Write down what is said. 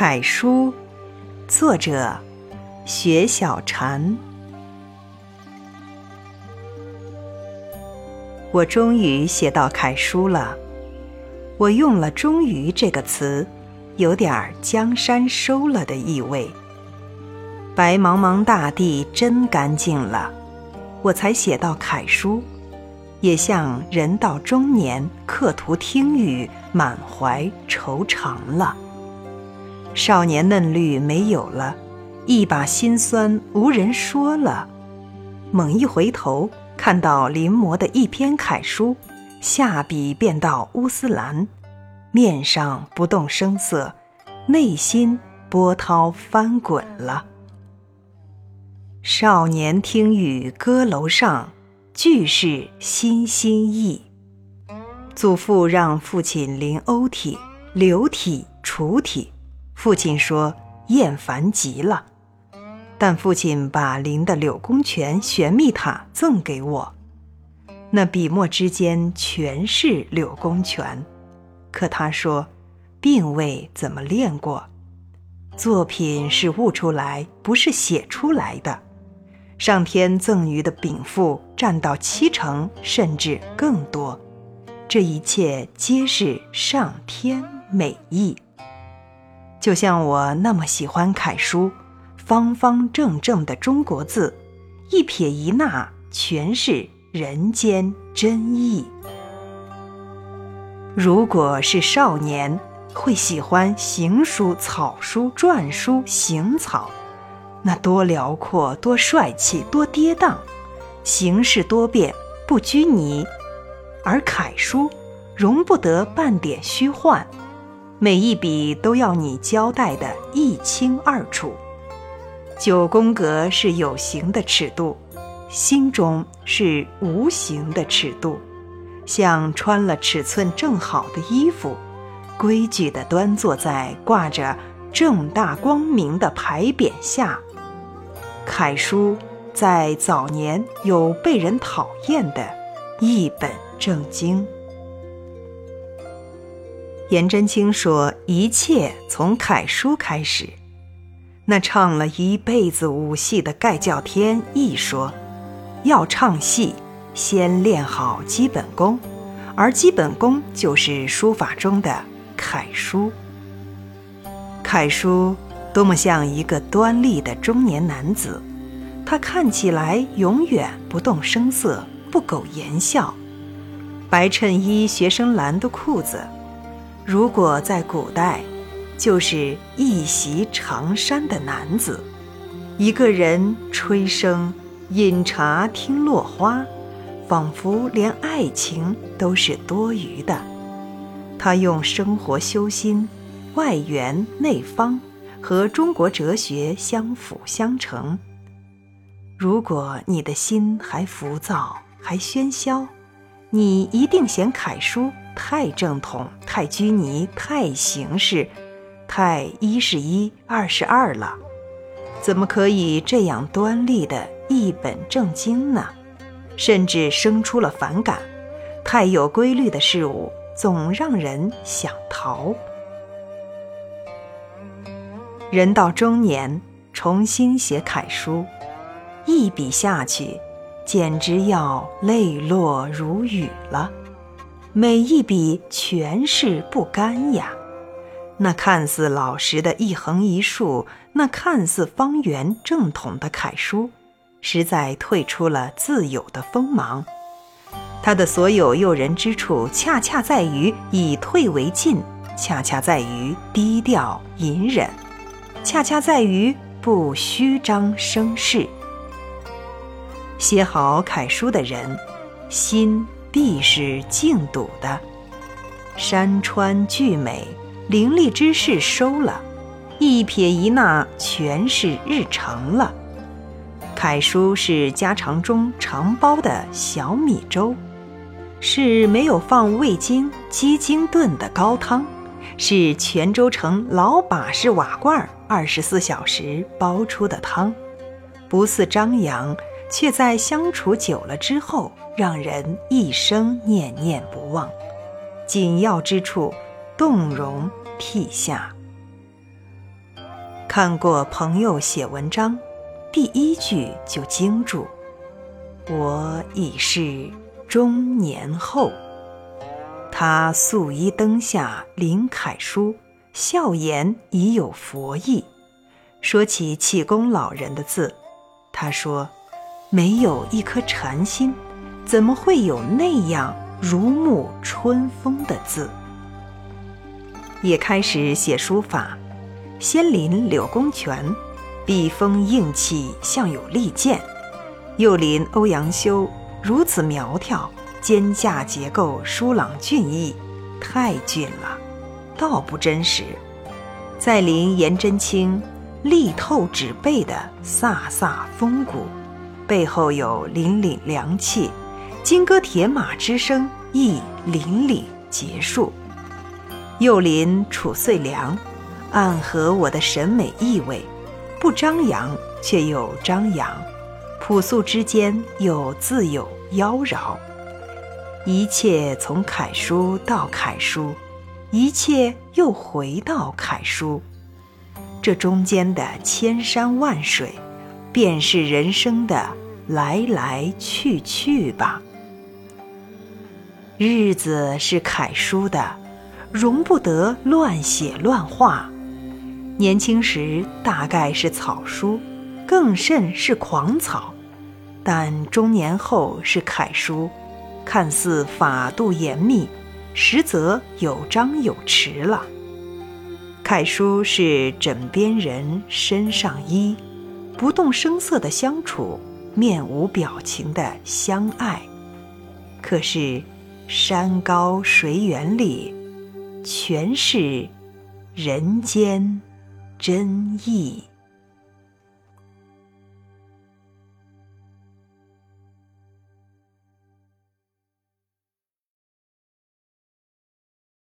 楷书，作者雪小禅。我终于写到楷书了。我用了“终于”这个词，有点儿江山收了的意味。白茫茫大地真干净了，我才写到楷书。也像人到中年，刻图听雨，满怀惆怅了。少年嫩绿没有了，一把辛酸无人说了。猛一回头，看到临摹的一篇楷书，下笔便到乌斯兰，面上不动声色，内心波涛翻滚了。少年听雨歌楼上。俱是心心意。祖父让父亲临欧体、流体、楚体，父亲说厌烦极了，但父亲把临的柳公权玄秘塔赠给我，那笔墨之间全是柳公权，可他说，并未怎么练过，作品是悟出来，不是写出来的。上天赠予的禀赋占到七成，甚至更多。这一切皆是上天美意。就像我那么喜欢楷书，方方正正的中国字，一撇一捺全是人间真意。如果是少年，会喜欢行书、草书、篆书、行草。那多辽阔，多帅气，多跌宕，形式多变，不拘泥；而楷书容不得半点虚幻，每一笔都要你交代的一清二楚。九宫格是有形的尺度，心中是无形的尺度，像穿了尺寸正好的衣服，规矩地端坐在挂着正大光明的牌匾下。楷书在早年有被人讨厌的一本正经。颜真卿说：“一切从楷书开始。”那唱了一辈子武戏的盖叫天亦说：“要唱戏，先练好基本功，而基本功就是书法中的楷书。楷书。”多么像一个端立的中年男子，他看起来永远不动声色，不苟言笑。白衬衣、学生蓝的裤子，如果在古代，就是一袭长衫的男子。一个人吹笙、饮茶、听落花，仿佛连爱情都是多余的。他用生活修心，外圆内方。和中国哲学相辅相成。如果你的心还浮躁，还喧嚣，你一定嫌楷书太正统、太拘泥、太形式、太一是一，二是二了。怎么可以这样端立的一本正经呢？甚至生出了反感。太有规律的事物，总让人想逃。人到中年，重新写楷书，一笔下去，简直要泪落如雨了。每一笔全是不甘呀。那看似老实的一横一竖，那看似方圆正统的楷书，实在退出了自有的锋芒。他的所有诱人之处，恰恰在于以退为进，恰恰在于低调隐忍。恰恰在于不虚张声势。写好楷书的人，心必是静笃的。山川巨美，凌厉之势收了，一撇一捺全是日常了。楷书是家常中常煲的小米粥，是没有放味精、鸡精炖的高汤。是泉州城老把式瓦罐二十四小时煲出的汤，不似张扬，却在相处久了之后，让人一生念念不忘。紧要之处，动容涕下。看过朋友写文章，第一句就惊住：“我已是中年后。”他素衣灯下临楷书，笑言已有佛意。说起启功老人的字，他说：“没有一颗禅心，怎么会有那样如沐春风的字？”也开始写书法，先临柳公权，笔锋硬气，像有利剑；又临欧阳修，如此苗条。肩架结构疏朗俊逸，太俊了，倒不真实。再临颜真卿，力透纸背的飒飒风骨，背后有凛凛凉气，金戈铁马之声亦凛凛结束。又临褚遂良，暗合我的审美意味，不张扬却又张扬，朴素之间又自有妖娆。一切从楷书到楷书，一切又回到楷书，这中间的千山万水，便是人生的来来去去吧。日子是楷书的，容不得乱写乱画。年轻时大概是草书，更甚是狂草，但中年后是楷书。看似法度严密，实则有章有弛了。楷书是枕边人身上衣，不动声色的相处，面无表情的相爱。可是山高水远里，全是人间真意。